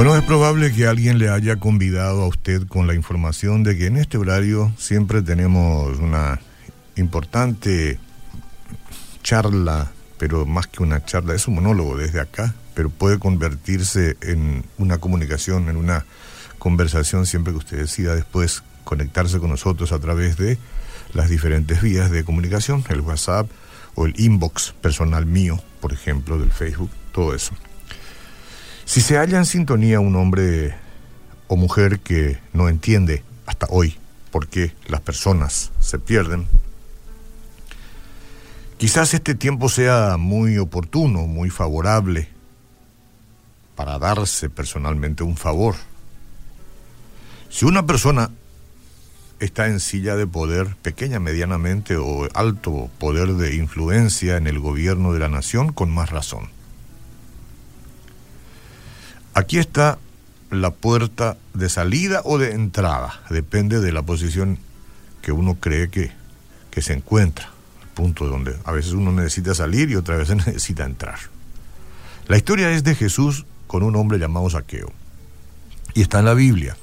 Bueno, es probable que alguien le haya convidado a usted con la información de que en este horario siempre tenemos una importante charla, pero más que una charla, es un monólogo desde acá, pero puede convertirse en una comunicación, en una conversación siempre que usted decida después conectarse con nosotros a través de las diferentes vías de comunicación, el WhatsApp o el inbox personal mío, por ejemplo, del Facebook, todo eso. Si se halla en sintonía un hombre o mujer que no entiende hasta hoy por qué las personas se pierden, quizás este tiempo sea muy oportuno, muy favorable para darse personalmente un favor. Si una persona está en silla de poder, pequeña, medianamente o alto poder de influencia en el gobierno de la nación, con más razón. Aquí está la puerta de salida o de entrada, depende de la posición que uno cree que, que se encuentra, el punto donde a veces uno necesita salir y otras veces necesita entrar. La historia es de Jesús con un hombre llamado Saqueo, y está en la Biblia.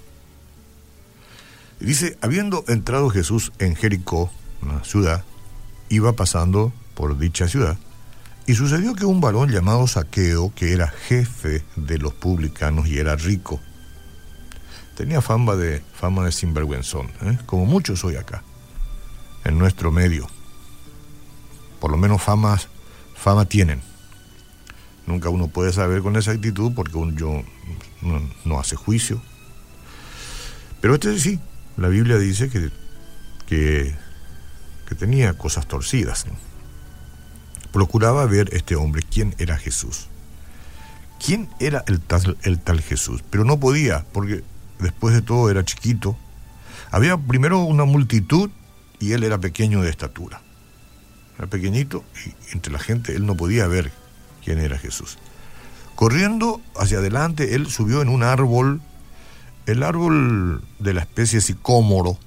Dice, habiendo entrado Jesús en Jericó, una ciudad, iba pasando por dicha ciudad, y sucedió que un varón llamado Saqueo, que era jefe de los publicanos y era rico, tenía fama de, fama de sinvergüenzón, ¿eh? como muchos hoy acá, en nuestro medio. Por lo menos fama tienen. Nunca uno puede saber con esa actitud porque uno yo, no, hace juicio. Pero este sí, la Biblia dice que, que tenía cosas torcidas. Procuraba ver este hombre quién era Jesús. ¿Quién era el tal, el tal Jesús? Pero no podía, porque después de todo era chiquito. Había primero una multitud y él era pequeño de estatura. Era pequeñito y entre la gente él no podía ver quién era Jesús. Corriendo hacia adelante, él subió en un árbol, el árbol de la especie sicómoro,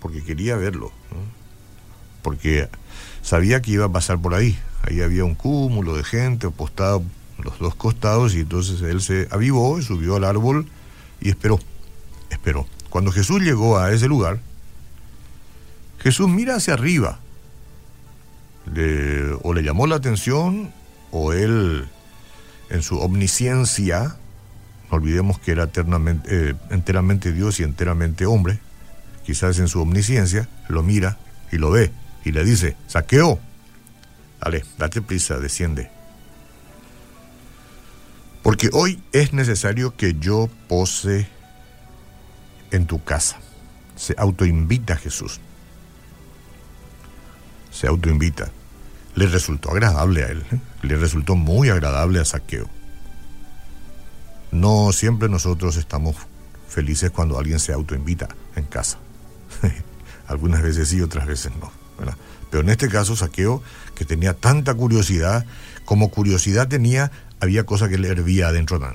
porque quería verlo, porque sabía que iba a pasar por ahí. Ahí había un cúmulo de gente apostado los dos costados y entonces él se avivó subió al árbol y esperó, esperó. Cuando Jesús llegó a ese lugar, Jesús mira hacia arriba, o le llamó la atención o él en su omnisciencia, no olvidemos que era eternamente, eh, enteramente Dios y enteramente hombre, quizás en su omnisciencia, lo mira y lo ve y le dice, saqueo, dale, date prisa, desciende. Porque hoy es necesario que yo pose en tu casa. Se autoinvita a Jesús. Se autoinvita. Le resultó agradable a él, ¿eh? le resultó muy agradable a Saqueo. No siempre nosotros estamos felices cuando alguien se autoinvita en casa. Algunas veces sí, otras veces no. Pero en este caso, Saqueo, que tenía tanta curiosidad, como curiosidad tenía, había cosa que le hervía adentro de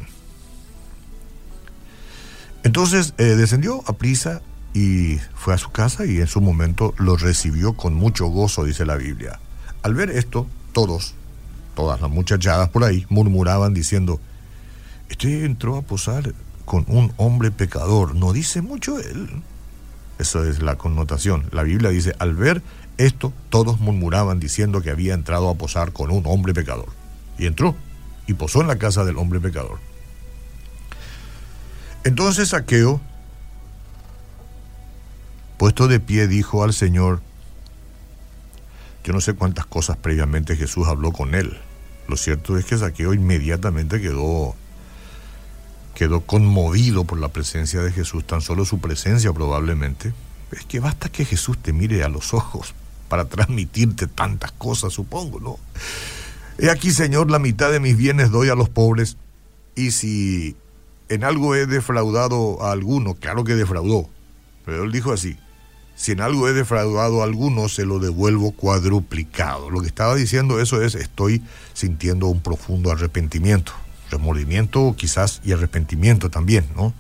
Entonces eh, descendió a prisa y fue a su casa y en su momento lo recibió con mucho gozo, dice la Biblia. Al ver esto, todos, todas las muchachadas por ahí, murmuraban diciendo, este entró a posar con un hombre pecador, no dice mucho él. Eso es la connotación. La Biblia dice, al ver esto, todos murmuraban diciendo que había entrado a posar con un hombre pecador. Y entró y posó en la casa del hombre pecador. Entonces Saqueo, puesto de pie, dijo al Señor, yo no sé cuántas cosas previamente Jesús habló con él. Lo cierto es que Saqueo inmediatamente quedó quedó conmovido por la presencia de Jesús, tan solo su presencia probablemente. Es que basta que Jesús te mire a los ojos para transmitirte tantas cosas, supongo, ¿no? He aquí, Señor, la mitad de mis bienes doy a los pobres, y si en algo he defraudado a alguno, claro que defraudó, pero él dijo así, si en algo he defraudado a alguno, se lo devuelvo cuadruplicado. Lo que estaba diciendo eso es, estoy sintiendo un profundo arrepentimiento, remordimiento quizás y arrepentimiento también, ¿no?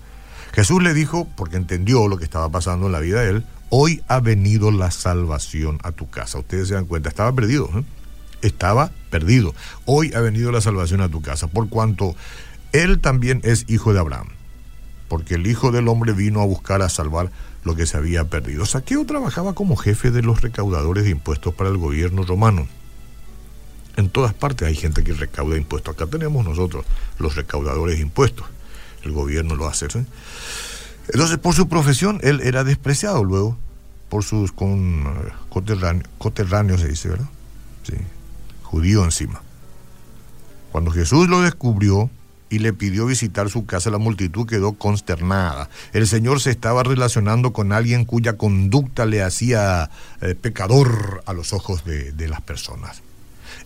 Jesús le dijo, porque entendió lo que estaba pasando en la vida de él, hoy ha venido la salvación a tu casa. Ustedes se dan cuenta, estaba perdido, ¿eh? estaba perdido. Hoy ha venido la salvación a tu casa, por cuanto él también es hijo de Abraham, porque el Hijo del Hombre vino a buscar a salvar lo que se había perdido. Saqueo trabajaba como jefe de los recaudadores de impuestos para el gobierno romano. En todas partes hay gente que recauda impuestos. Acá tenemos nosotros los recaudadores de impuestos. El gobierno lo hace. Entonces, por su profesión, él era despreciado luego por sus con, coterráneos, se dice, ¿verdad? Sí, judío encima. Cuando Jesús lo descubrió y le pidió visitar su casa, la multitud quedó consternada. El Señor se estaba relacionando con alguien cuya conducta le hacía eh, pecador a los ojos de las personas.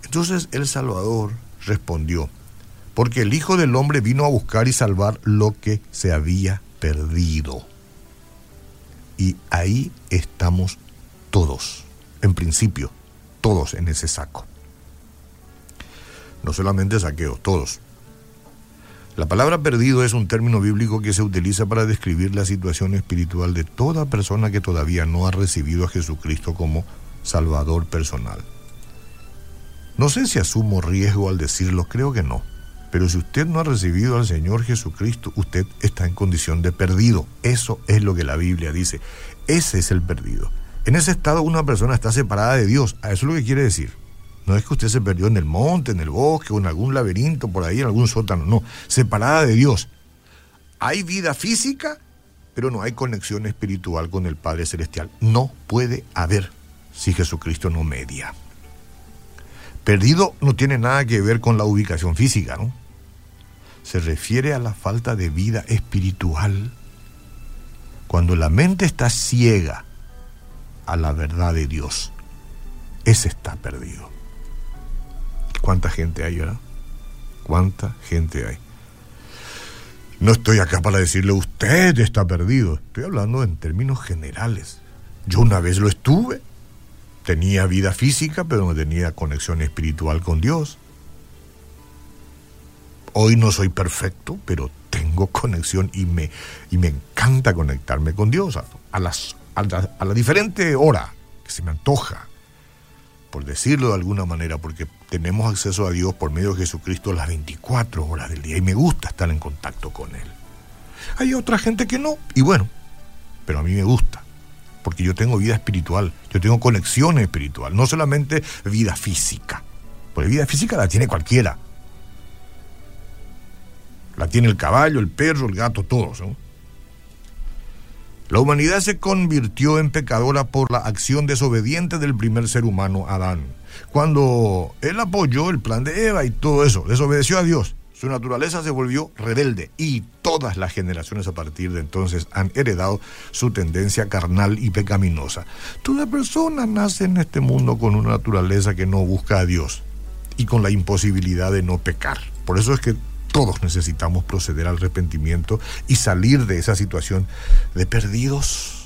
Entonces el Salvador respondió, porque el Hijo del Hombre vino a buscar y salvar lo que se había perdido. Y ahí estamos todos, en principio, todos en ese saco. No solamente saqueo, todos. La palabra perdido es un término bíblico que se utiliza para describir la situación espiritual de toda persona que todavía no ha recibido a Jesucristo como Salvador personal. No sé si asumo riesgo al decirlo, creo que no. Pero si usted no ha recibido al Señor Jesucristo, usted está en condición de perdido. Eso es lo que la Biblia dice. Ese es el perdido. En ese estado una persona está separada de Dios. Eso es lo que quiere decir. No es que usted se perdió en el monte, en el bosque o en algún laberinto, por ahí, en algún sótano. No, separada de Dios. Hay vida física, pero no hay conexión espiritual con el Padre Celestial. No puede haber si Jesucristo no media. Perdido no tiene nada que ver con la ubicación física, ¿no? Se refiere a la falta de vida espiritual. Cuando la mente está ciega a la verdad de Dios, ese está perdido. ¿Cuánta gente hay ahora? ¿Cuánta gente hay? No estoy acá para decirle usted está perdido, estoy hablando en términos generales. Yo una vez lo estuve, tenía vida física, pero no tenía conexión espiritual con Dios. Hoy no soy perfecto, pero tengo conexión y me, y me encanta conectarme con Dios a, las, a, la, diferente hora que se me antoja, por decirlo de alguna manera, porque tenemos acceso a Dios por medio de Jesucristo las 24 horas del día y me gusta estar en contacto con Él. Hay otra gente que no, y bueno, pero a mí me gusta, porque yo tengo vida espiritual, yo tengo conexión espiritual, no solamente vida física, porque vida física la tiene cualquiera, la tiene el caballo, el perro, el gato, todos. La humanidad se convirtió en pecadora por la acción desobediente del primer ser humano, Adán. Cuando él apoyó el plan de Eva y todo eso, desobedeció a Dios, su naturaleza se volvió rebelde y todas las generaciones a partir de entonces han heredado su tendencia carnal y pecaminosa. Toda persona nace en este mundo con una naturaleza que no busca a Dios y con la imposibilidad de no pecar. Por eso es que todos necesitamos proceder al arrepentimiento y salir de esa situación de perdidos.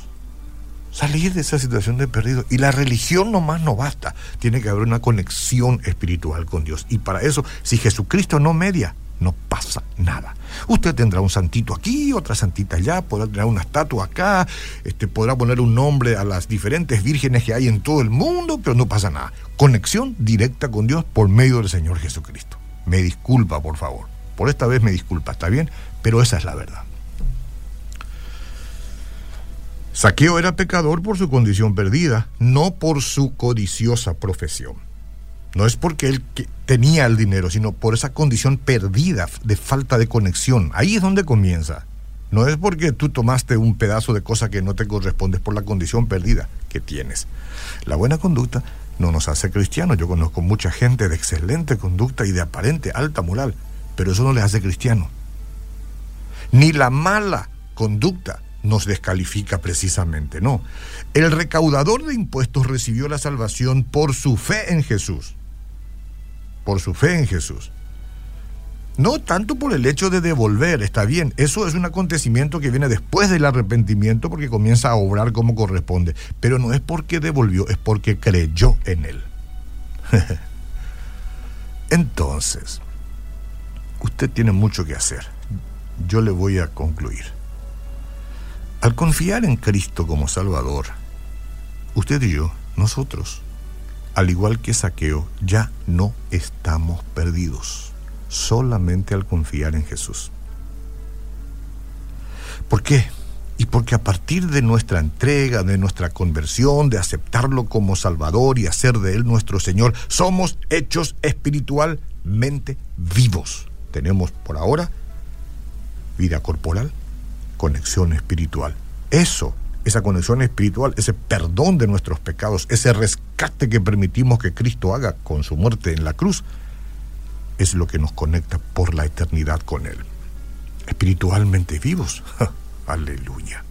Salir de esa situación de perdidos. Y la religión nomás no basta. Tiene que haber una conexión espiritual con Dios. Y para eso, si Jesucristo no media, no pasa nada. Usted tendrá un santito aquí, otra santita allá, podrá tener una estatua acá, este, podrá poner un nombre a las diferentes vírgenes que hay en todo el mundo, pero no pasa nada. Conexión directa con Dios por medio del Señor Jesucristo. Me disculpa, por favor. Por esta vez me disculpa, está bien, pero esa es la verdad. Saqueo era pecador por su condición perdida, no por su codiciosa profesión. No es porque él tenía el dinero, sino por esa condición perdida de falta de conexión. Ahí es donde comienza. No es porque tú tomaste un pedazo de cosa que no te corresponde, es por la condición perdida que tienes. La buena conducta no nos hace cristianos. Yo conozco mucha gente de excelente conducta y de aparente alta moral, pero eso no le hace cristiano. Ni la mala conducta nos descalifica precisamente, no. El recaudador de impuestos recibió la salvación por su fe en Jesús. Por su fe en Jesús. No tanto por el hecho de devolver, está bien, eso es un acontecimiento que viene después del arrepentimiento porque comienza a obrar como corresponde, pero no es porque devolvió, es porque creyó en él. Entonces, usted tiene mucho que hacer. Yo le voy a concluir. Al confiar en Cristo como Salvador, usted y yo, nosotros, al igual que Saqueo, ya no estamos perdidos. solamente al confiar en Jesús. ¿Por qué? Y porque a partir de nuestra entrega, de nuestra conversión, de aceptarlo como Salvador y hacer de Él nuestro Señor, somos hechos espiritualmente vivos. Tenemos por ahora vida corporal, conexión espiritual. Eso, esa conexión espiritual, ese perdón de nuestros pecados, ese rescate que permitimos que Cristo haga con su muerte en la cruz, es lo que nos conecta por la eternidad con Él. Espiritualmente vivos. Aleluya.